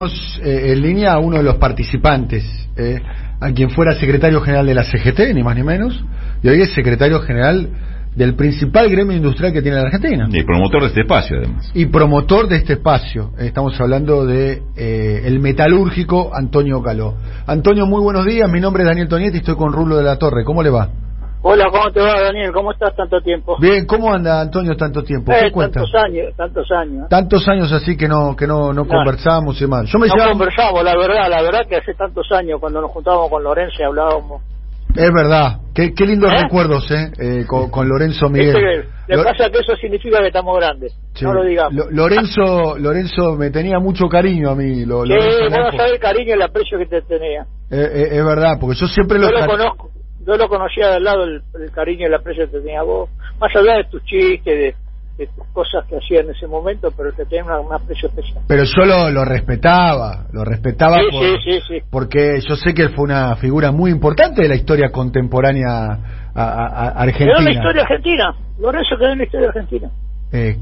Eh, en línea a uno de los participantes, eh, a quien fuera secretario general de la CGT, ni más ni menos, y hoy es secretario general del principal gremio industrial que tiene la Argentina. Y promotor de este espacio, además. Y promotor de este espacio. Estamos hablando de eh, el metalúrgico Antonio Caló. Antonio, muy buenos días. Mi nombre es Daniel Tonietti y estoy con Rulo de la Torre. ¿Cómo le va? Hola, ¿cómo te va, Daniel? ¿Cómo estás tanto tiempo? Bien, ¿cómo anda Antonio tanto tiempo? ¿Qué eh, Tantos años, tantos años. Tantos años así que no que no, no, conversamos y mal. Yo me no conversamos, la verdad, la verdad que hace tantos años cuando nos juntábamos con Lorenzo y hablábamos. Es verdad, qué, qué lindos ¿Eh? recuerdos, ¿eh? eh con, Lorenzo Miguel. le pasa que eso significa que estamos grandes, no lo digamos. Lorenzo, Lorenzo me tenía mucho cariño a mí. Lo, sí, no sabes el cariño y el aprecio que te tenía. Eh, es verdad, porque yo siempre lo... Yo lo conozco yo lo conocía del lado el, cariño y la aprecio que tenía vos, más allá de tus chistes, de, tus cosas que hacía en ese momento, pero te tenía un aprecio especial. Pero yo lo, respetaba, lo respetaba porque yo sé que él fue una figura muy importante de la historia contemporánea argentina. Quedó en la historia argentina, Lorenzo quedó en la historia argentina. Eh,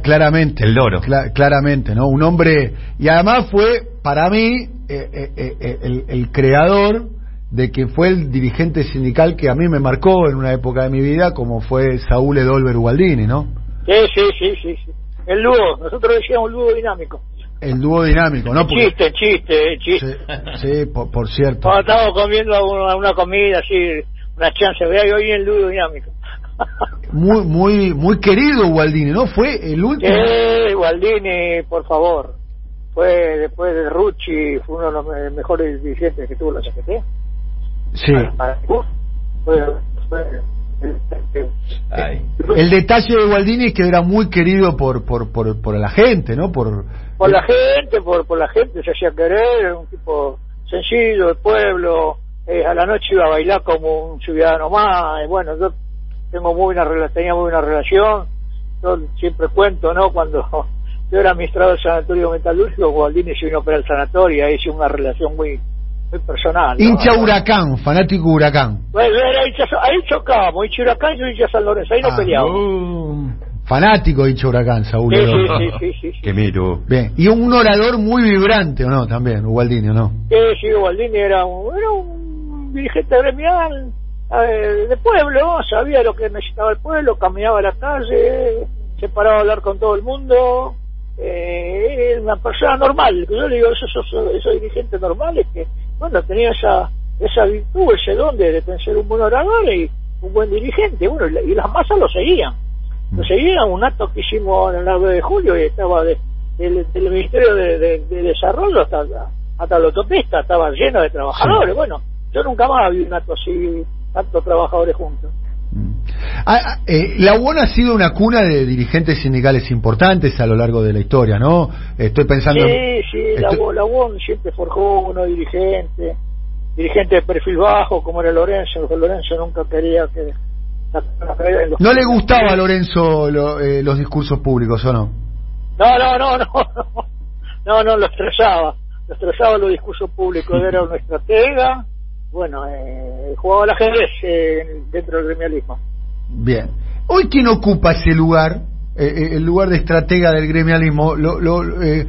claramente. El loro. claramente, ¿no? Un hombre. Y además fue, para mí, eh, eh, el, el, creador de que fue el dirigente sindical que a mí me marcó en una época de mi vida, como fue Saúl Edolver Ubaldini, ¿no? Sí, sí, sí, sí, sí. El dúo, nosotros decíamos el dúo dinámico. El dúo dinámico, ¿no? Chiste, chiste, chiste. Sí, por, cierto. Cuando estábamos comiendo una, comida así, una chance, vea, hoy el dúo dinámico. muy, muy, muy querido Ubaldini, ¿no? Fue el último. Sí, Ubaldini, por favor. Fue después de Rucci, fue uno de los mejores dirigentes que tuvo la CGT. Sí. El detalle de Gualdini es que era muy querido por por, por, por la gente, ¿no? Por, por la gente, por, por la gente se hacía querer, era un tipo sencillo, de pueblo, eh, a la noche iba a bailar como un ciudadano más, bueno, yo tengo muy buena tenía muy buena relación, yo siempre cuento, ¿no? Cuando yo era administrador del sanatorio metalúrgico, Gualdini se vino para el sanatorio y hice una relación muy muy personal. Hincha Huracán, fanático Huracán. Bueno, ahí chocamos, hincha Huracán y yo hincha San Lorenzo, ahí no ah, peleamos. fanático hincha Huracán, Saúl. Sí, sí, sí, sí, sí, Que miro. Bien, y un orador muy vibrante, ¿o no? También, Ubaldini, ¿o no? Sí, sí, Ubaldini era un, era un dirigente gremial de pueblo, sabía lo que necesitaba el pueblo, caminaba a la calle, se paraba a hablar con todo el mundo eh, una persona normal. Yo le digo, esos, esos, esos dirigentes normales que bueno, tenía esa, esa virtud, ese don de, ser un buen orador y un buen dirigente, bueno, y, las masas lo seguían. Lo seguían, un acto que hicimos en el 9 de julio y estaba de, del, Ministerio de, Desarrollo hasta, hasta la autopista, estaba lleno de trabajadores. Bueno, yo nunca más vi un acto así, tantos trabajadores juntos. Ah, ah, eh, la UON ha sido una cuna de dirigentes sindicales importantes a lo largo de la historia, ¿no? Estoy pensando. Sí, sí, la, UON siempre forjó unos dirigentes, dirigentes de perfil bajo, como era Lorenzo, porque Lorenzo nunca quería que. ¿No le gustaba a Lorenzo eh, los discursos públicos o no? No, no, no, no, no, no, lo estresaba, lo estresaba los discursos públicos, era una estratega, bueno, eh, jugaba al ajedrez eh, dentro del gremialismo. Bien. Hoy, ¿quién ocupa ese lugar? Eh, eh, el lugar de estratega del gremialismo. Lo, lo, eh,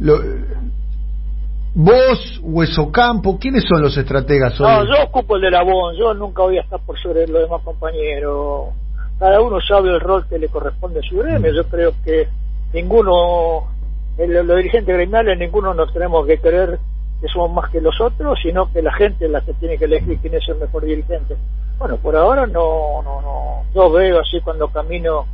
lo, ¿Vos, Hueso Campo? ¿Quiénes son los estrategas hoy? No, yo ocupo el de la voz. Yo nunca voy a estar por sobre los demás compañeros. Cada uno sabe el rol que le corresponde a su gremio. Yo creo que ninguno, los dirigentes gremiales, ninguno nos tenemos que creer que somos más que los otros, sino que la gente es la que tiene que elegir quién es el mejor dirigente. Bueno, por ahora no, no, no. Yo veo así cuando camino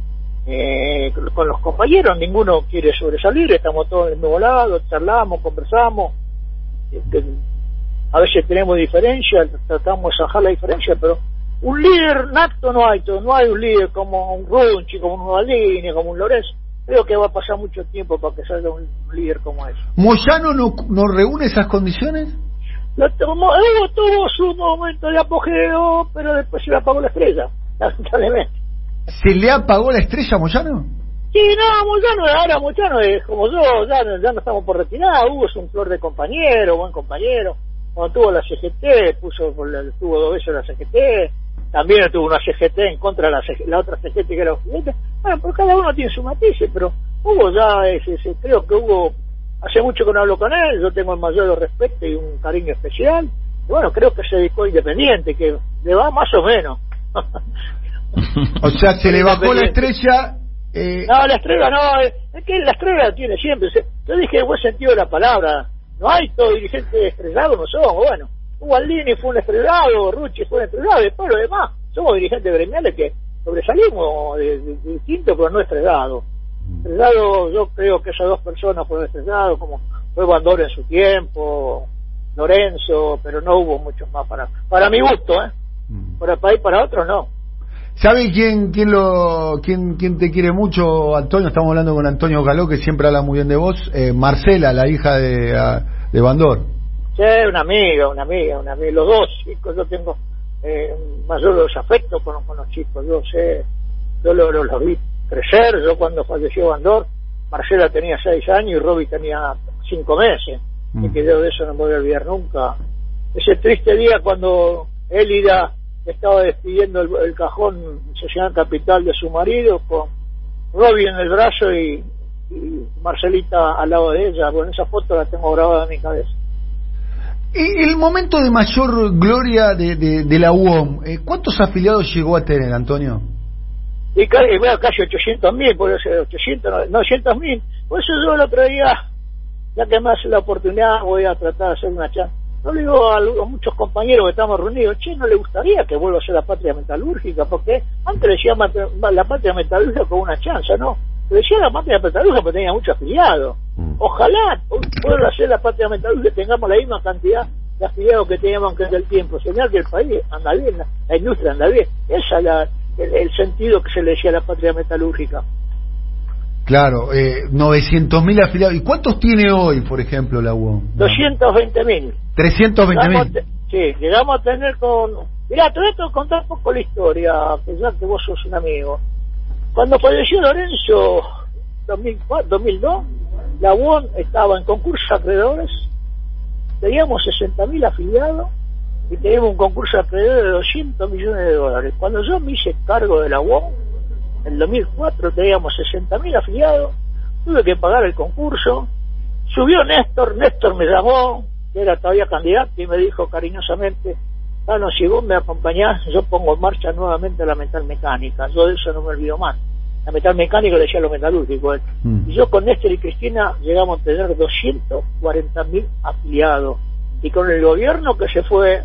eh, con los compañeros, ninguno quiere sobresalir, estamos todos en el mismo lado, charlamos, conversamos. Este, a veces tenemos diferencias, tratamos de zanjar la diferencia, pero un líder nato no hay, no hay un líder como un Runchi, como un Maldini, como un Lorenzo. Creo que va a pasar mucho tiempo para que salga un líder como ese. ¿Moyano no, no reúne esas condiciones? Lo tuvo, tuvo su momento de apogeo, pero después se le apagó la estrella, lamentablemente. ¿Se le apagó la estrella a Moyano? Sí, no, Moyano, ahora Moyano es como yo, ya, ya no estamos por retirar, Hugo es un flor de compañero, buen compañero. Cuando tuvo la CGT, puso, tuvo dos veces la CGT, también tuvo una CGT en contra de la, la otra CGT que era Bueno, por cada uno tiene su matices, pero Hugo ya, es, creo que Hugo hace mucho que no hablo con él, yo tengo el mayor respeto y un cariño especial. Y bueno, creo que se dedicó independiente, que le va más o menos. o sea, se le bajó la estrella. Eh... No, la estrella no, es que la estrella la tiene siempre. Yo dije en buen sentido de la palabra, no hay todo dirigente estrellado, no somos, bueno. Gualdini fue un estrellado, Rucci fue un estrellado, después lo demás, somos dirigentes gremiales que sobresalimos de, distinto, pero no estrellado. Estrellado, yo creo que esas dos personas fueron estrellados, como fue Bandor en su tiempo, Lorenzo, pero no hubo muchos más para para mi gusto, ¿eh? Mm. Para país, para otros no. ¿Sabe quién quién lo quién quién te quiere mucho, Antonio? Estamos hablando con Antonio Galó, que siempre habla muy bien de vos. Eh, Marcela, la hija de, de Bandor. Sí, una amiga, una amiga, una amiga. Los dos chicos, yo tengo eh, mayor los afectos con, los chicos. Yo sé, yo los lo, vi crecer. Yo cuando falleció Bandor, Marcela tenía seis años y Robbie tenía cinco meses. Y que yo de eso no me voy a olvidar nunca. Ese triste día cuando Élida estaba despidiendo el, cajón Sociedad Capital de su marido con Robbie en el brazo y, Marcelita al lado de ella. Bueno, esa foto la tengo grabada en mi cabeza. El momento de mayor gloria de, de, la UOM, eh, ¿cuántos afiliados llegó a tener, Antonio? Y casi, bueno, casi 800 mil, por eso 800, 900 mil. Por eso yo el otro día, ya que me hace la oportunidad, voy a tratar de hacer una charla yo le digo a, muchos compañeros que estamos reunidos, che, ¿no le gustaría que vuelva a ser la patria metalúrgica? Porque antes decía la patria metalúrgica con una chance, ¿no? Le decía la patria metalúrgica porque tenía muchos afiliados. Mm. Ojalá vuelva a ser la patria metalúrgica y tengamos la misma cantidad de afiliados que teníamos antes del tiempo. Señal que el país anda bien, la, industria anda bien. Ese es el, sentido que se le decía a la patria metalúrgica. Claro, eh, 900.000 afiliados. ¿Y cuántos tiene hoy, por ejemplo, la UOM? 220.000. 320.000. Sí, llegamos a tener con... Mirá, te voy a contar un poco la historia, ya que vos sos un amigo. Cuando falleció Lorenzo, 2004, 2002, la UOM estaba en concurso de acreedores, teníamos 60.000 afiliados y teníamos un concurso de acreedores de 200 millones de dólares. Cuando yo me hice cargo de la UOM, en el 2004 teníamos 60.000 afiliados, tuve que pagar el concurso, subió Néstor, Néstor me llamó, que era todavía candidato, y me dijo cariñosamente, bueno, si vos me acompañás, yo pongo en marcha nuevamente la metal mecánica, yo de eso no me olvido más. La metal mecánica le decía lo metalúrgico. Mm. Y yo con Néstor y Cristina llegamos a tener 240.000 afiliados. Y con el gobierno que se fue,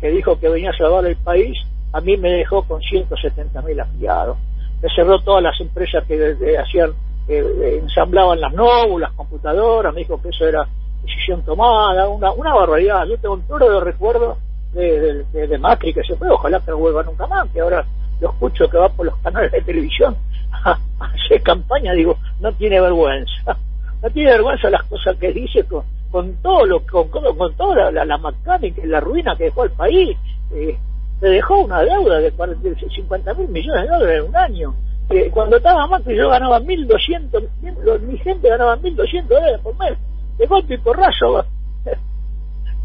que dijo que venía a salvar el país, a mí me dejó con 170.000 afiliados. Me cerró todas las empresas que hacían, eh, ensamblaban las nóbulas, computadoras, me dijo que eso era decisión tomada, una, una barbaridad. Yo tengo un toro de recuerdo de, de, Macri que se fue, ojalá que no vuelva nunca más, que ahora lo escucho que va por los canales de televisión a, hacer campaña, digo, no tiene vergüenza, no tiene vergüenza las cosas que dice con, con todo lo con, con, toda la, la, mecánica y la ruina que dejó el país. Eh, me dejó una deuda de 50 mil millones de dólares en un año. cuando estaba Macri yo ganaba 1.200, mi gente ganaba 1.200 dólares por mes. De golpe y porrazo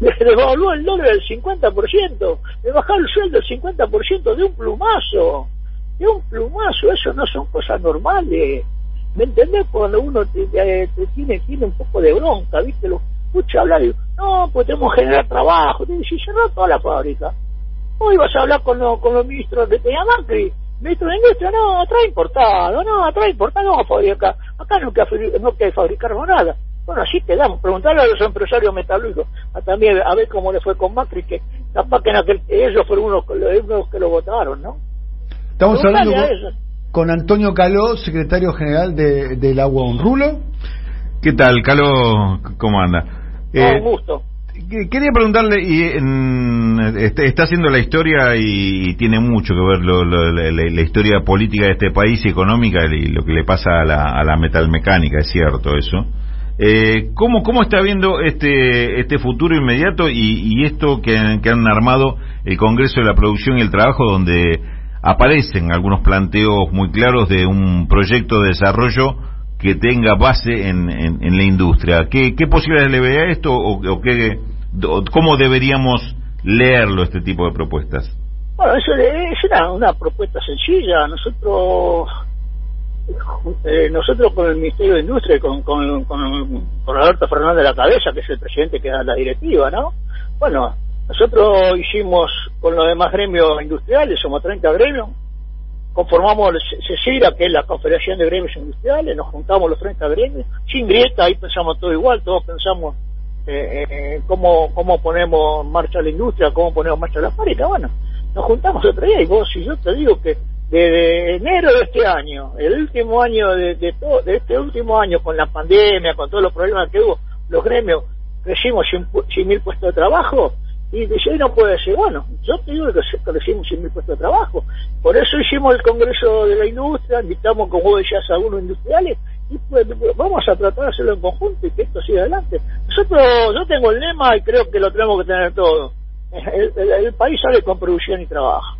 devaluó el dólar del 50%, me bajó el sueldo del 50% de un plumazo. De un plumazo, eso no son cosas normales. ¿Me entendés? Cuando uno tiene, tiene un poco de bronca, ¿viste? Lo escucha hablar y no, pues tenemos que generar trabajo. Y si cerró toda la fábrica Hoy vas a hablar con, con los ministros de tenía Macri. Ministro de Industria, no, trae importado, no, trae importado, no fabricar. Acá no hay que, no que fabricar nada. Bueno, así quedamos. Preguntarle a los empresarios metalúrgicos, a también a ver cómo le fue con Macri, que capaz que ellos fueron unos, unos que lo votaron, ¿no? Estamos hablando con, Antonio Caló, secretario general de, de la UON. ¿Rulo? ¿Qué tal, Caló? ¿Cómo anda? Un eh, gusto. Quería preguntarle, y este, está haciendo la historia y, tiene mucho que ver la, historia política de este país y económica y lo que le pasa a la, a la metalmecánica, es cierto eso. Eh, ¿cómo, ¿Cómo está viendo este, este futuro inmediato y, esto que, que, han armado el Congreso de la Producción y el Trabajo, donde aparecen algunos planteos muy claros de un proyecto de desarrollo que tenga base en, la industria. ¿Qué, ¿Qué, posibilidades le ve a esto o, qué, cómo deberíamos leerlo este tipo de propuestas? Bueno, eso es una, propuesta sencilla. Nosotros eh, nosotros con el Ministerio de Industria, con, con, con, con Fernández de la cabeza, que es el presidente que da la directiva, ¿no? Bueno, nosotros hicimos con los demás gremios industriales, somos 30 gremios, conformamos CECIRA, que es la Confederación de Gremios Industriales, nos juntamos los 30 gremios, sin grieta, ahí pensamos todo igual, todos pensamos eh, eh, cómo, cómo ponemos en marcha la industria, cómo ponemos en marcha la fábrica, bueno, nos juntamos otro día y vos, si yo te digo que de enero de este año, el último año de, de, todo, de este último año, con la pandemia, con todos los problemas que hubo, los gremios crecimos sin, mil puestos de trabajo, y dice, no puede ser, bueno, yo te digo que crecimos sin mil puestos de trabajo. Por eso hicimos el Congreso de la Industria, invitamos, como vos decías, a algunos industriales, y pues, vamos a tratar de hacerlo en conjunto y que esto siga adelante. Nosotros, yo tengo el lema y creo que lo tenemos que tener todo. el país sale con producción y trabajo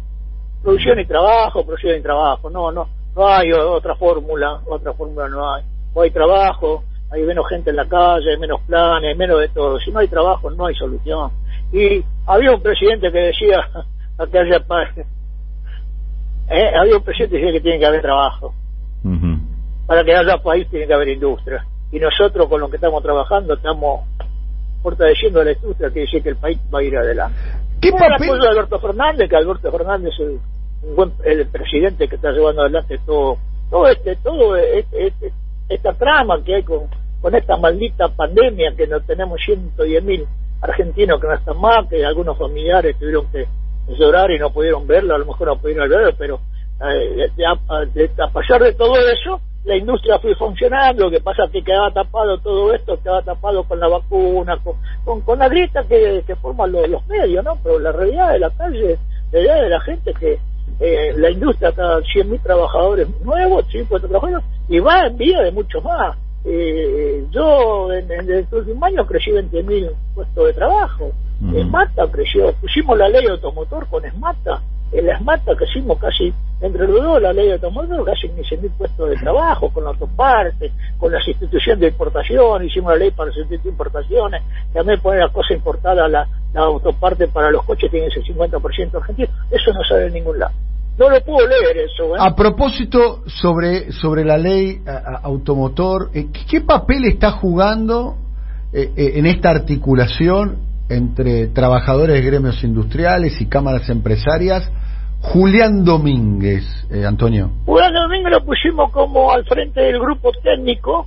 producción y trabajo, producción y trabajo, no, no, no hay otra fórmula, otra fórmula no hay. O hay trabajo, hay menos gente en la calle, hay menos planes, menos de todo. Si no hay trabajo, no hay solución. Y había un presidente que decía que haya paz. ¿Eh? Había un presidente que decía que tiene que haber trabajo. Para que haya país tiene que haber industria. Y nosotros con lo que estamos trabajando estamos fortaleciendo la industria que dice que el país va a ir adelante. ¿Qué papel? de Alberto Fernández, que Alberto Fernández es un buen el presidente que está llevando adelante todo todo este todo este, este, esta trama que hay con con esta maldita pandemia que no tenemos 110 mil argentinos que no están más que algunos familiares tuvieron que llorar y no pudieron verlo a lo mejor no pudieron verlo pero eh, a, pesar de todo eso la industria fue funcionando, lo que pasa es que quedaba tapado todo esto, quedaba tapado con la vacuna, con, con, la grieta que, que forman los, medios, ¿no? Pero la realidad de la calle, la realidad de la gente que eh, la industria está 100.000 trabajadores nuevos, 50 trabajadores, y va en vía de muchos más. Eh, yo en, en, el último año crecí 20.000 puestos de trabajo. Esmata creció, pusimos la ley automotor con Esmata, en la Esmata crecimos casi, entre los dos, la ley de automotor, casi 15.000 puestos de trabajo, con la autoparte, con las instituciones de importación, hicimos la ley para las importaciones, también poner la cosa importada, la, la autoparte para los coches tiene ese 50% argentino, eso no sale en ningún lado. No lo puedo leer eso. ¿eh? A propósito sobre, sobre la ley automotor, eh, ¿qué, papel está jugando eh, en esta articulación entre trabajadores de gremios industriales y cámaras empresarias? Julián Domínguez, Antonio. Julián Domínguez lo pusimos como al frente del grupo técnico,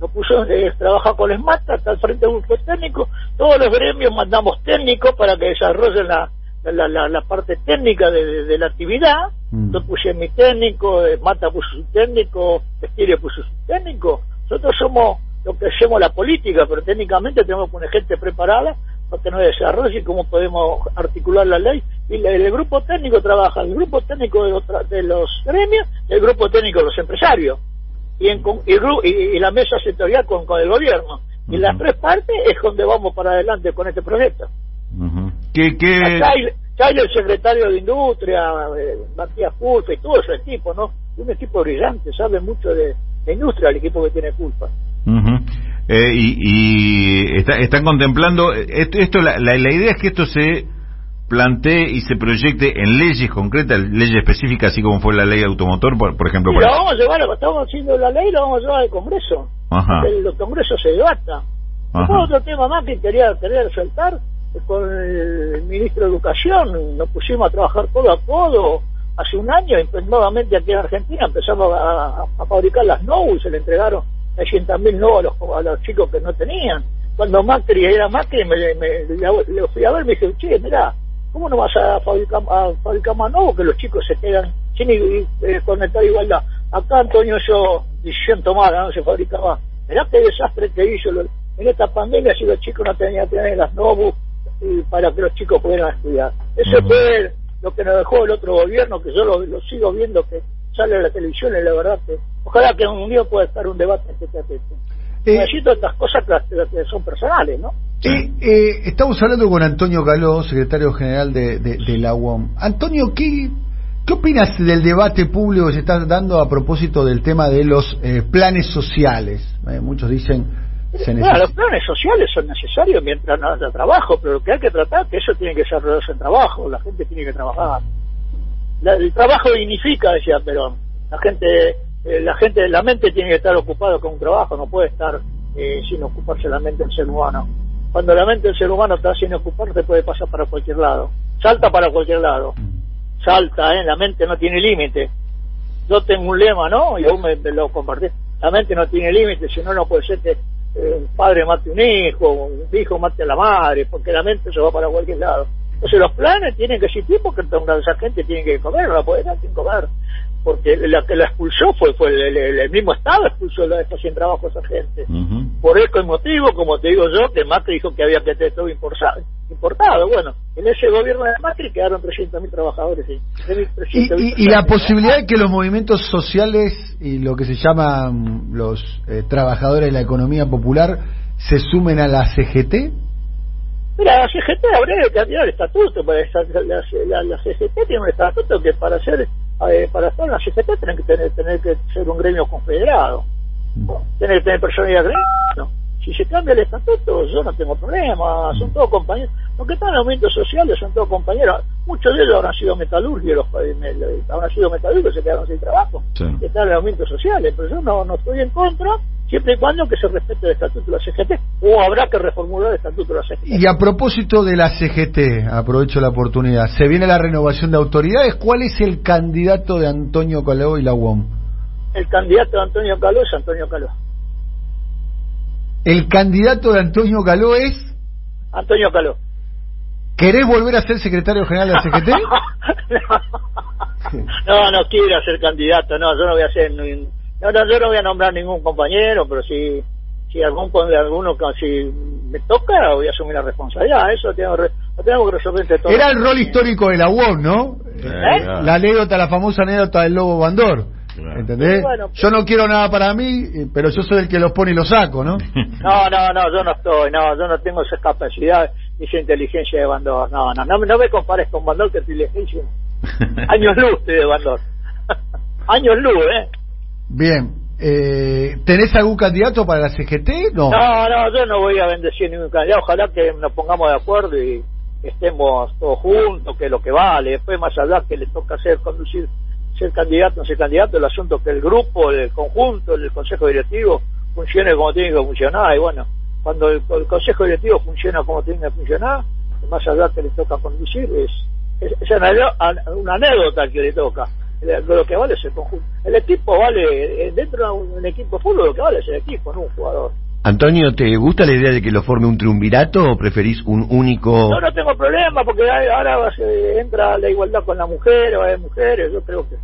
lo puso, eh, trabaja con SMATA, está al frente del grupo técnico, todos los gremios mandamos técnicos para que desarrollen la, la, la, la parte técnica de, de, la actividad. Mm. Yo puse mi técnico, eh, Mata puso su técnico, Estiria puso su técnico. Nosotros somos lo que hacemos la política, pero técnicamente tenemos que poner gente preparada para que nos desarrolle cómo podemos articular la ley. Y el, grupo técnico trabaja, el grupo técnico de los, de los gremios y el grupo técnico de los empresarios. Y, en, y, la mesa sectorial con, con el gobierno. Y las tres partes es donde vamos para adelante con este proyecto. ¿Qué, qué... el secretario de Industria, eh, Matías Pulpa y todo ese equipo, ¿no? Un equipo brillante, sabe mucho de, industria el equipo que tiene culpa. Eh, y, y está, están contemplando, esto, esto la, la, idea es que esto se plantee y se proyecte en leyes concretas, leyes específicas, así como fue la ley automotor, por, por ejemplo. Lo vamos a llevar, estamos haciendo la ley, lo vamos a llevar al Congreso. Ajá. El, Congreso se debata. otro tema más que quería, quería resaltar con el ministro de Educación, nos pusimos a trabajar codo a codo hace un año, y pues, nuevamente aquí en Argentina empezamos a, fabricar las NOU, se le entregaron 600.000 NOU a los, a los chicos que no tenían. Cuando Macri era Macri, me, me, le, fui a ver, me dije, che, mira, ¿cómo no vas a fabricar, a fabricar más NOU que los chicos se quedan sin eh, conectar igualdad? Acá, Antonio, yo, decisión tomada, no se fabricaba. Mirá qué desastre que hizo en esta pandemia si los chicos no tenían, tener las NOU para que los chicos pudieran estudiar. Eso fue lo que nos dejó el otro gobierno, que yo lo, sigo viendo que sale a la televisión y la verdad que ojalá que un día pueda estar un debate en este eh, Necesito estas cosas que, son personales, ¿no? Eh, estamos hablando con Antonio Caló, secretario general de, de, la UOM. Antonio, ¿qué, ¿qué opinas del debate público que se está dando a propósito del tema de los eh, planes sociales? Eh, muchos dicen los planes sociales son necesarios mientras no haya trabajo, pero lo que hay que tratar que eso tiene que ser en trabajo, la gente tiene que trabajar. El trabajo dignifica, decía Perón. La gente eh, la gente, la mente tiene que estar ocupada con un trabajo, no puede estar eh, sin ocuparse la mente del ser humano. Cuando la mente del ser humano está sin ocuparse puede pasar para cualquier lado, salta para cualquier lado, salta, ¿eh? la mente no tiene límite. Yo tengo un lema, ¿no? Y aún me, me lo compartí. La mente no tiene límite, si no, no puede ser que eh, un padre mate un hijo, un hijo mate a la madre, porque la mente se va para cualquier lado. Entonces los planes tienen que existir porque esa gente tiene que comer, no la puede dar sin comer. Porque la que la expulsó fue fue el, el, el mismo Estado expulsó la esta sin trabajo a esa gente. Por ese motivo, como te digo yo, que Macri dijo que había que tener todo importado. importado. Bueno, en ese gobierno de Macri quedaron 300.000 trabajadores. Y, y, y, la posibilidad de que los movimientos sociales y lo que se llaman los eh, trabajadores de la economía popular se sumen a la CGT? Mira, la CGT habría que cambiar el estatuto. La, la, la, CGT tiene un estatuto que para ser eh, para estar en la CGT tienen que tener, tener que ser un gremio confederado. Tiene que tener personalidad gremio. Si se cambia el estatuto, yo no tengo problema. Son todos compañeros. Los que están en aumentos sociales son todos compañeros. Muchos de ellos habrán sido metalúrgicos, habrán sido metalúrgicos se quedaron sin trabajo. Están en aumentos sociales. Pero yo no, no estoy en contra siempre y cuando que se respete el estatuto de la CGT o habrá que reformular el estatuto de la CGT. Y a propósito de la CGT, aprovecho la oportunidad, se viene la renovación de autoridades, ¿cuál es el candidato de Antonio Caló y la UOM? El candidato de Antonio Caló es Antonio Caló. ¿El candidato de Antonio Caló es? Antonio Caló. ¿Querés volver a ser secretario general de la CGT? no, no quiero ser candidato, no, yo no voy a ser... No, no, yo no voy a nombrar ningún compañero, pero si si algún alguno si me toca voy a asumir la responsabilidad eso tengo, lo tengo que resolver entre todos era el rol histórico de la UOM ¿no? ¿Eh? la anécdota la famosa anécdota del lobo bandor ¿entendés? yo no quiero nada para mí pero yo soy el que los pone y los saco ¿no? no no no yo no estoy no yo no tengo esa capacidad ni esa inteligencia de bandor no no no, no me compares con bandor que inteligencia años luz de bandor años luz eh Bien. Eh, ¿Tenés algún candidato para la CGT? No. no, no, yo no voy a bendecir ningún candidato. Ojalá que nos pongamos de acuerdo y estemos todos juntos, que es lo que vale. Después, más allá que le toca hacer, conducir, ser candidato no ser candidato, el asunto que el grupo, el conjunto, el consejo directivo funcione como tiene que funcionar. Y bueno, cuando el, consejo directivo funciona como tiene que funcionar, más allá que le toca conducir, es, es, es una anécdota que le toca lo que vale es el conjunto. El equipo vale, eh, dentro de un, equipo de fútbol, lo que vale es el equipo, no un jugador. Antonio, ¿te gusta la idea de que lo forme un triunvirato o preferís un único...? No, no tengo problema, porque ahora entra la igualdad con la mujer, o hay mujeres, yo creo que...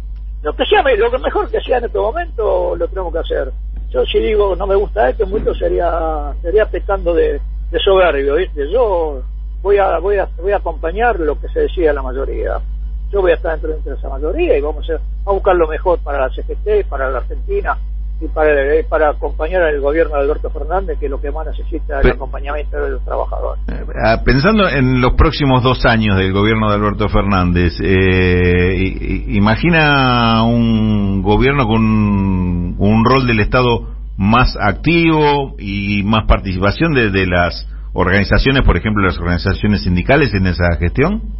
Lo que sea, lo que mejor que sea en este momento, lo tenemos que hacer. Yo si digo no me gusta esto, mucho sería sería pecando de, de soberbio, ¿viste? Yo voy a, voy a voy a acompañar lo que se decía la mayoría yo voy a estar dentro, de esa mayoría y vamos a, buscar lo mejor para la CGT, para la Argentina y para, eh, para acompañar al gobierno de Alberto Fernández, que es lo que más necesita el acompañamiento de los trabajadores. Eh, ah, pensando en los próximos dos años del gobierno de Alberto Fernández, eh, imagina un gobierno con un, rol del Estado más activo y más participación de, de las organizaciones, por ejemplo, las organizaciones sindicales en esa gestión?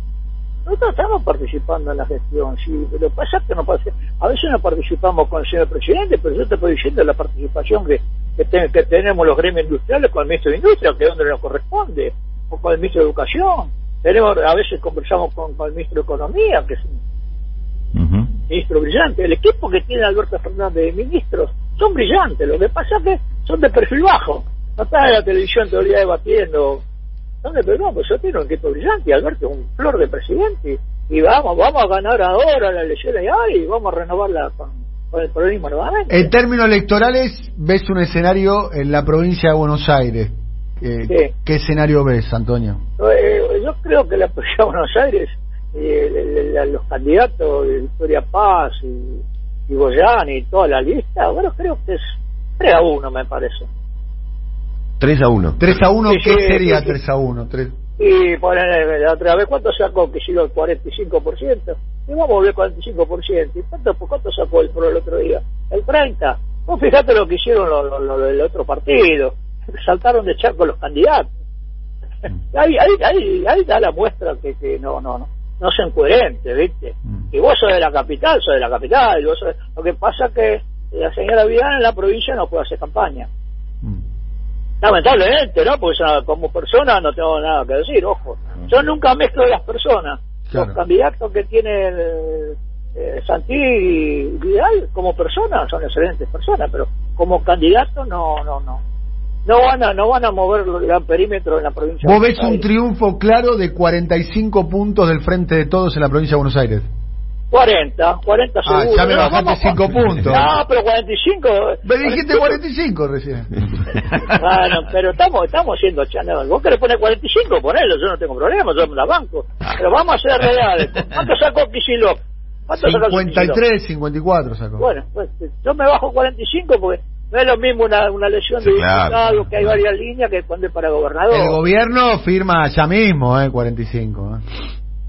Nosotros estamos participando en la gestión, sí, pero pasa que no pasa. A veces no participamos con el señor presidente, pero yo te estoy diciendo la participación que, que, tenemos los gremios industriales con el ministro de Industria, que es donde nos corresponde, o con el ministro de Educación. Tenemos, a veces conversamos con, el ministro de Economía, que es un ministro brillante. El equipo que tiene Alberto Fernández de ministros son brillantes, lo que pasa es que son de perfil bajo. No está en la televisión día debatiendo ¿Dónde? Pero no, pues yo tengo un equipo brillante, Alberto, un flor de presidente. Y vamos, vamos a ganar ahora la elección y vamos a renovarla con, con el peronismo nuevamente. En términos electorales, ves un escenario en la provincia de Buenos Aires. Eh, ¿Qué escenario ves, Antonio? Eh, yo creo que la provincia de Buenos Aires, eh, los candidatos de Victoria Paz y, y Goyán y toda la lista, bueno, creo que es 3 a 1, me parece. 3 a 1. 3 a 1, ¿qué sería 3 a 1? 3... Y poner la otra vez, ¿cuánto sacó que llegó el 45%? Y vamos a volver 45%. ¿Y cuánto, cuánto sacó el PRO el otro día? El 30%. Vos fijate lo que hicieron los lo, lo, del otro partido. Saltaron de charco los candidatos. ahí, ahí, ahí, ahí da la muestra que, que no, no, no. No son coherentes, ¿viste? Mm. Y vos sos de la capital, sos de la capital. Vos sos... Lo que pasa que la señora Vidal en la provincia no puede hacer campaña. Lamentablemente, ¿no? Esa- como persona no tengo nada que decir, ojo. Yo nunca mezclo las personas. Claro. Los candidatos que tiene el, eh, Santi y Vidal como personas son excelentes personas, pero como candidatos no, no, no. No van a, no van a mover el perímetro en la provincia. Vos de ves un triunfo claro de 45 puntos del frente de todos en la provincia de Buenos Aires. 40, 40 Ah, seguro. ya me bajaste vamos a- cinco puntos. No, pero 45. Me dijiste 45 recién. Bueno, pero estamos estamos siendo chanos. Vos querés poner 45, ponelo, yo no tengo problema, yo me la banco. Pero vamos a ser reales. ¿Cuánto sacó Kicillof? ¿Cuánto sacó Kicillof? 53, 54 sacó. Bueno, pues yo me bajo 45 porque no es lo mismo una, una lesión de Sí, claro. diputado, que hay varias líneas que cuando es para gobernador. El gobierno firma ya mismo, eh, 45. eh.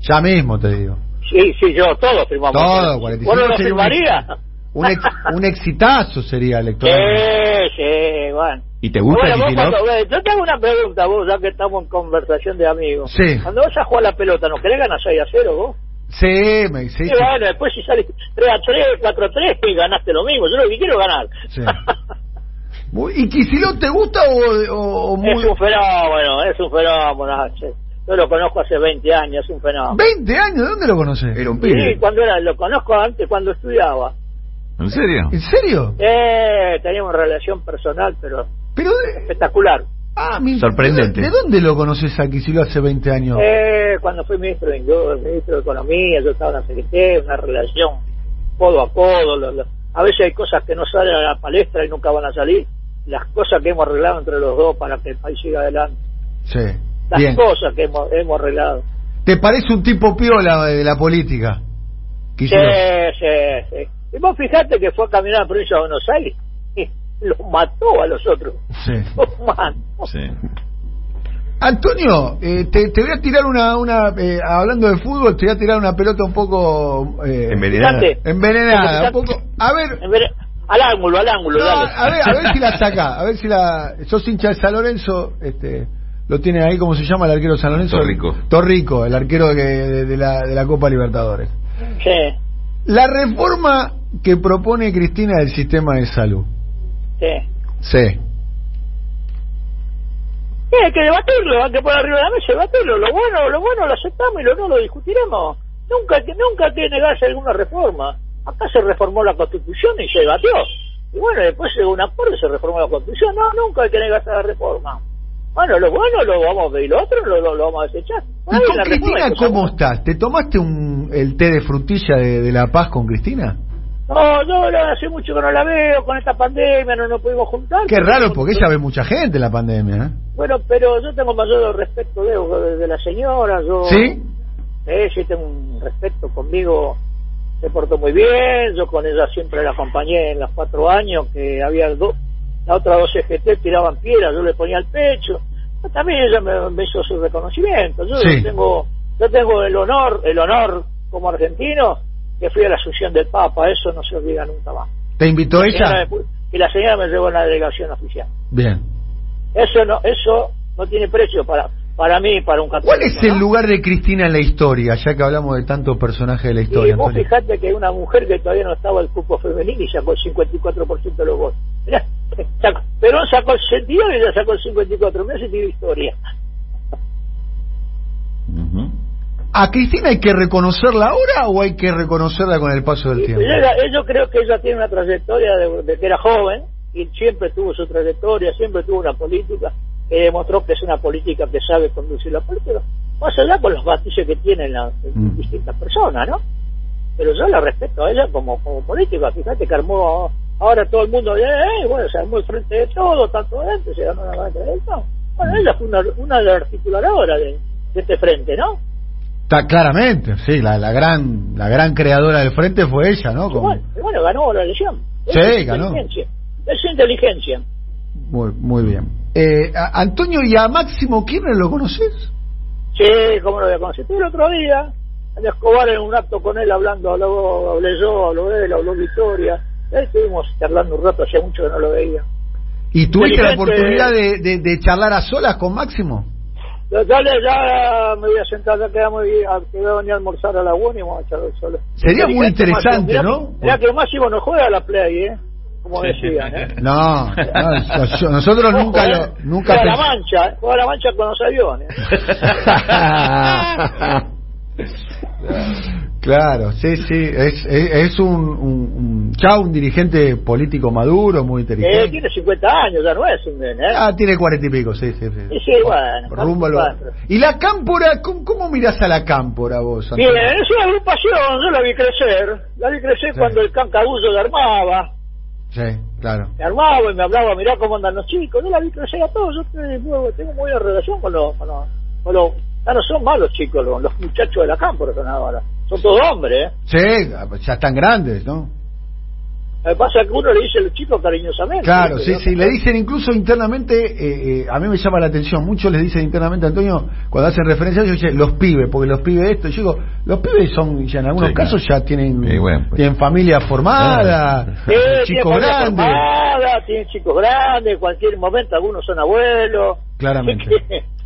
Ya mismo te digo. Sí, sí, yo, todos firmamos. Todo, 45. 45 ¿Vos no firmaría? Un, ex- un exitazo sería Sí, electoral. sí, bueno. ¿Y te gusta Bueno, vos cuando ves- yo te hago una pregunta, vos, ya que estamos en conversación de amigos. Sí. Cuando vas a jugar la pelota, ¿no querés ganar 6 a 0 vos? Sí, me, sí, Sí, sí. bueno, después si sales 3 a 3, 4 a 3, y ganaste lo mismo. Yo lo que quiero ganar. Sí. ¿Y Kicillof te gusta o, o- o muy... Es un fenómeno, es un fenómeno. che. Yo lo conozco hace 20 años, es un fenómeno. 20 años? ¿De dónde lo conoces? Era un Sí, pibe. cuando era, lo conozco antes, cuando estudiaba. ¿En serio? ¿En serio? Eh, teníamos relación personal, pero Pero de... espectacular. Ah, mi- Sorprendente. ¿De dónde lo conoces a Kicillof hace 20 años? Eh, cuando fui ministro de, Industria, ministro de Economía, yo estaba en la Secretaría, una relación codo a codo. lo- lo- a veces hay cosas que no salen a la palestra y nunca van a salir. Las cosas que hemos arreglado entre los dos para que el país siga adelante. Sí. Las Bien. cosas que hemos, hemos arreglado. ¿Te parece un tipo piola de la política? Sí, sí, sí. Y vos fijate que fue a caminar a la provincia de Buenos Aires y los mató a los otros. Sí. Los mató. Sí. Antonio, eh, te, te voy a tirar una, una eh, hablando de fútbol, te voy a tirar una pelota un poco eh, Envenenada. Envenenada, un poco. A ver, Al ángulo, al ángulo, no, dale. a ver, a ver si la saca, a ver si la. Sos hincha de San Lorenzo, este, lo tiene ahí, ¿cómo se llama el arquero de San Lorenzo? Torrico. Torrico, el arquero que- de, de la, de la Copa Libertadores. Sí, La reforma que propone Cristina del sistema de salud. sí. Sí. Sí, hay que debatirlo, hay que poner arriba de la mesa, debatirlo. Lo bueno, lo bueno lo aceptamos y lo no lo discutiremos. Nunca, que nunca hay que negarse alguna reforma. Acá se reformó la Constitución y se debatió. Y bueno, después llegó un acuerdo y se reformó la Constitución. No, nunca hay que negarse a la reforma. Bueno, lo bueno lo vamos a ver y lo otro lo, lo, lo vamos a desechar. ¿Y con reforma Cristina cómo estás? ¿Te tomaste un, el té de frutilla de, de La Paz con Cristina? No, yo la- hace mucho que no la veo con esta pandemia, no nos pudimos juntar. Qué raro, porque ella ve mucha gente en la pandemia, ¿eh? Bueno, pero yo tengo mayor respeto de, de, de la señora, yo... ¿Sí? Eh, sí, tengo un respeto conmigo, se portó muy bien, yo con ella siempre la acompañé en los cuatro años, que había dos, la otra dos EGT tiraban piedras, yo le ponía el pecho, Pero también ella me, me hizo su reconocimiento, yo Sí. tengo yo tengo el honor, el honor como argentino, que fui a la asunción del Papa, eso no se olvida nunca más. ¿Te invitó ella? Y la señora me llevó en la delegación oficial. Bien. Eso no, eso no tiene precio para, para mí, para un católico. ¿Cuál es el ¿no? lugar de Cristina en la historia, ya que hablamos de tantos personajes de la Y historia, vos Antonio? fijate que hay una mujer que todavía no estaba el cupo femenino y sacó el 54% de los votos. Mirá, Perón sacó el 62 y ella sacó el 54. Mirá si tiene historia. ¿A Cristina hay que reconocerla ahora o hay que reconocerla con el paso del Y tiempo? ella- yo creo que ella tiene una trayectoria de, de que era joven y siempre tuvo su trayectoria, siempre tuvo una política que demostró que es una política que sabe conducir la política. Más allá con los matices que tienen las Mm. distintas personas, ¿no? Pero yo la respeto a ella como, como política. Fíjate que armó ahora todo el mundo, eh, eh, bueno, se armó el frente de todo, tanto antes, se ganó la todo. Bueno, ella fue una, una de las articuladoras de, de este frente, ¿no? Está claramente, sí, la, la gran la gran creadora del frente fue ella, ¿no? Como- bueno, ganó la elección. Sí, es ganó. inteligencia. Es inteligencia. Muy, muy bien. Eh, a- Antonio, ¿y a Máximo Kirchner lo conoces? Sí, como lo voy a conocer. Pero el otro día, en Escobar, en un acto con él, hablando, habló, hablé yo, habló él, habló Victoria. Ahí estuvimos charlando un rato, hacía mucho que no lo veía. ¿Y tuviste la oportunidad de, de- de charlar a solas con Máximo? Ya, Dale, ya me voy a sentar, ya quedamos y a- que voy a venir a almorzar a la buena y vamos a charlar solo. Sería muy interesante, Máximo. ¿no? Mirá, mirá que Máximo no juega a la play, ¿eh? como decían. ¿eh? No, nosotros nunca Ojo, lo, ¿eh? nunca Juega la pens- mancha, ¿eh? juega la mancha con los aviones. claro, sí, sí, es, es, es un, un- un- ya un dirigente político maduro, muy Eh, inteligente. tiene 50 años, ya no es un ¿eh? Ah, tiene cuarenta y pico, sí, sí, sí. Y sí, bueno, Rumbo a. ¿Y la cámpora? ¿Cómo, cómo mirás a la cámpora vos? Bien, es una agrupación, yo la vi crecer. La vi crecer Sí. cuando el cancagullo le armaba. Sí, claro. Me armaba y me hablaba, mirá cómo andan los chicos. Yo la vi crecer a todos. Yo tengo muy buena relación con los... Con los, con los ya no son malos chicos, los, los muchachos de la cámpora son ahora. Son todos hombres, ¿eh? Sí, ya están grandes, ¿no? Lo que pasa es que uno le dice a los chicos cariñosamente. Claro, sí, sí, le dicen incluso internamente, eh, eh, a mí me llama la atención, muchos les dicen internamente, Antonio, cuando hacen referencia, yo dicen los pibes, porque los pibes esto, yo digo, los pibes son, ya en algunos Sí, casos ya tienen, Sí, bueno, pues. tienen familia formada, Sí, tiene chicos familia grandes, formada, tienen chicos grandes, en cualquier momento algunos son abuelos. Claramente.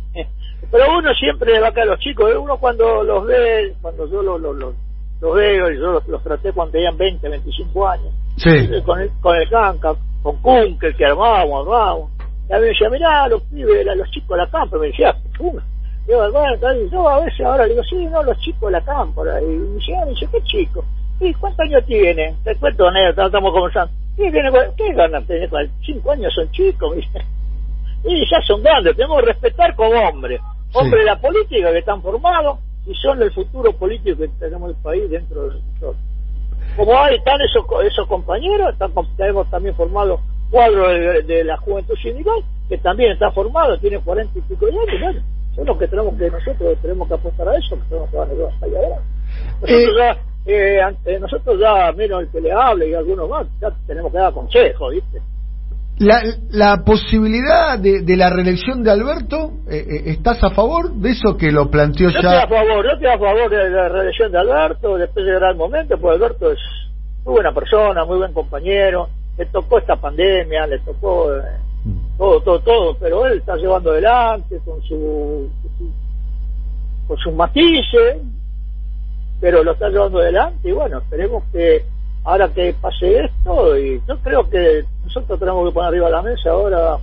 Pero uno siempre va acá a los chicos, ¿eh? uno cuando los ve, cuando yo los, los, los, los veo, y yo los, los traté cuando tenían 20, 25 años, sí, con el, con el Canca, con Kunkel, que armábamos, armábamos. Y a mí me decía, mirá, los pibes, los chicos de la cámpora, me decía, "Pum". Digo, bueno, y yo a veces ahora le digo, sí, no, los chicos de la cámpora. Y me dice, ah, me dice, ¿qué chico? ¿Y cuántos años tienen? Te cuento anécdota, estamos conversando. ¿Qué, tiene, ¿Qué ganan tener? Cinco años son chicos, me dice. Y ya son grandes, tenemos que respetar como hombres. Hombres de la política que están formados y son el futuro político que tenemos el país dentro de nosotros. Como ahí están esos, esos compañeros, están, tenemos también formado cuadro de, de la juventud sindical, que también está formado, tiene cuarenta y pico de años, bueno, son los que tenemos que nosotros tenemos que apostar a eso, que tenemos que darle allá adelante. Nosotros ya, eh, ante- nosotros ya, menos el que le hable y algunos más, ya tenemos que dar consejos, ¿viste? La, la posibilidad de, de la reelección de Alberto, eh, eh, ¿estás a favor de eso que lo planteó Yo estoy a ya? favor, yo estoy a favor de la reelección de Alberto, después llegará el momento, pues Alberto es muy buena persona, muy buen compañero, le tocó esta pandemia, le tocó eh, todo, todo, todo, pero él está llevando adelante con su, con sus matices, pero lo está llevando adelante y bueno, esperemos que ahora que pase esto, y yo creo que nosotros tenemos que poner arriba la mesa ahora,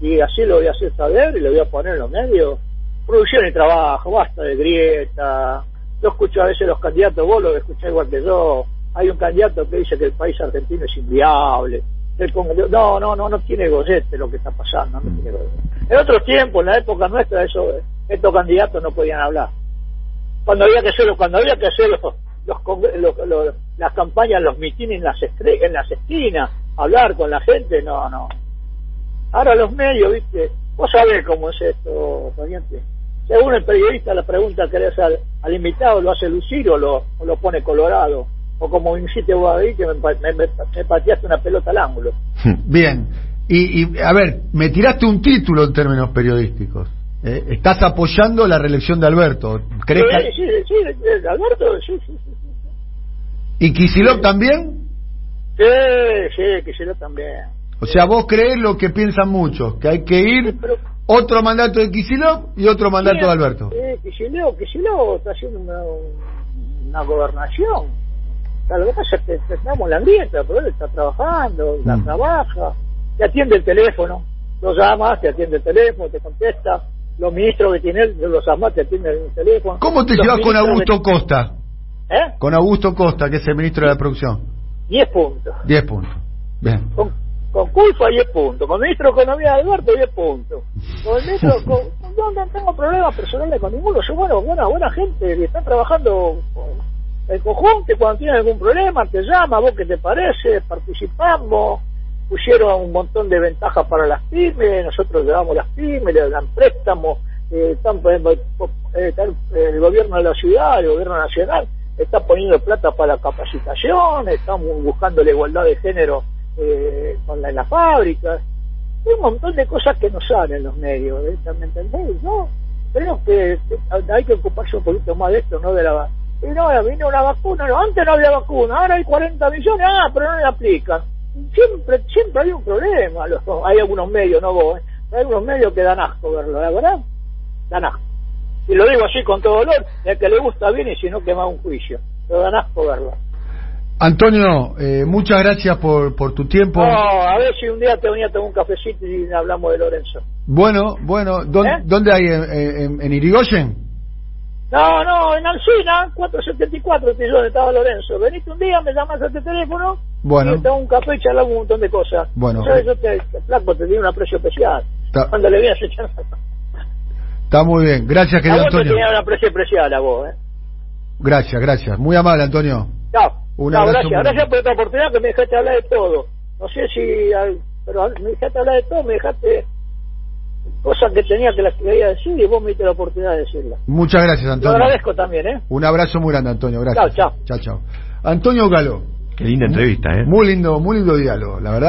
y así lo voy a hacer saber y lo voy a poner en los medios, producción y trabajo, basta de grieta, yo escucho a veces los candidatos, vos lo escuchás igual que yo, hay un candidato que dice que el país argentino es inviable, el Congreso- no, no, no, no tiene gollete lo que está pasando, no tiene. En otros tiempos, en la época nuestra, eso, estos candidatos no podían hablar. Cuando había que hacerlo, cuando había que hacer los, los, los- los- las campañas, los mitines en las, estre- en las esquinas, hablar con la gente, no, no. Ahora los medios, viste, vos sabés cómo es esto, pariente. Según el periodista, la pregunta que le hace al, al invitado, lo hace lucir o lo, o lo pone colorado. O como hiciste vos ahí, que me, me, me- me pateaste una pelota al ángulo. Bien. Y, y, a ver, me tiraste un título en términos periodísticos. Eh, estás apoyando la reelección de Alberto. ¿Crees que... Sí, sí, sí, sí, Alberto, sí, sí, sí. ¿Y Kisilov también? Sí, sí, yo también. O sea, vos crees lo que piensan muchos, que hay que ir Pero- otro mandato de Kisilov y otro mandato de Alberto. Eh, Kicillof está haciendo una, una gobernación. Lo que pasa es que estamos en la grieta, pero él está trabajando, la Mm. trabaja, te atiende el teléfono, lo llamas, te atiende el teléfono, te contesta, los ministros que tiene él, los llamas, te atienden el teléfono. ¿Cómo te Los llevas con Augusto Costa? ¿Eh? Con Augusto Costa, que es el ministro de la producción. 10 puntos. 10 puntos. Bien. Con, con Culfa 10 puntos, con el ministro de Economía Alberto 10 puntos. Con el ministro, con, yo no tengo problemas personales con ninguno, son bueno, buena, buena gente que están trabajando en conjunto cuando tienen algún problema te llama, vos qué te parece, participamos, pusieron un montón de ventajas para las pymes, nosotros le damos las pymes, le dan préstamos, eh, eh, están, eh, el gobierno de la ciudad, el gobierno nacional, está poniendo plata para la capacitación, estamos buscando la igualdad de género eh, con la, en las fábricas. Hay un montón de cosas que no salen en los medios, ¿eh? ¿me entendés? No, creo que hay que ocuparse un poquito más de esto, no de la... Y no, vino una vacuna, no, antes no había vacuna, ahora hay 40 millones, ah, pero no le aplican. Siempre, siempre hay un problema, los- hay algunos medios, no vos, hay algunos medios que dan asco verlo, la verdad, dan asco. Y lo digo así con todo dolor, el que le gusta bien y si no quema un juicio, pero dan asco verlo. Antonio, eh, muchas gracias por, por tu tiempo. No, a ver si un día te venía a tomar un cafecito y hablamos de Lorenzo. Bueno, bueno, ¿dó- ¿Eh? ¿dónde hay? ¿En, en, en Irigoyen? No, no, en Alcina, 474, te digo donde estaba Lorenzo. Veniste un día, me llamas a este teléfono, Bueno. y te un café y charlamos un montón de cosas. Bueno. ¿Sabes? Yo te, te- flaco, te di un aprecio especial. Cuando le a echar Está muy bien. Gracias, querido Antonio. tenía un aprecio especial a vos, ¿eh? Gracias, gracias. Muy amable, Antonio. Chao. Un Chao, abrazo gracias. muy- Gracias por esta oportunidad que me dejaste hablar de todo. No sé si... al- Pero me dejaste hablar de todo, me dejaste cosas que tenía que las quería decir y vos me diste la oportunidad de decirlas. Muchas gracias, Lo Antonio. agradezco también, ¿eh? Un abrazo muy grande, Antonio. Gracias. Chao, chao. Chao, chao. Antonio Galo. Qué linda entrevista, ¿eh? Muy lindo, muy lindo diálogo, la verdad.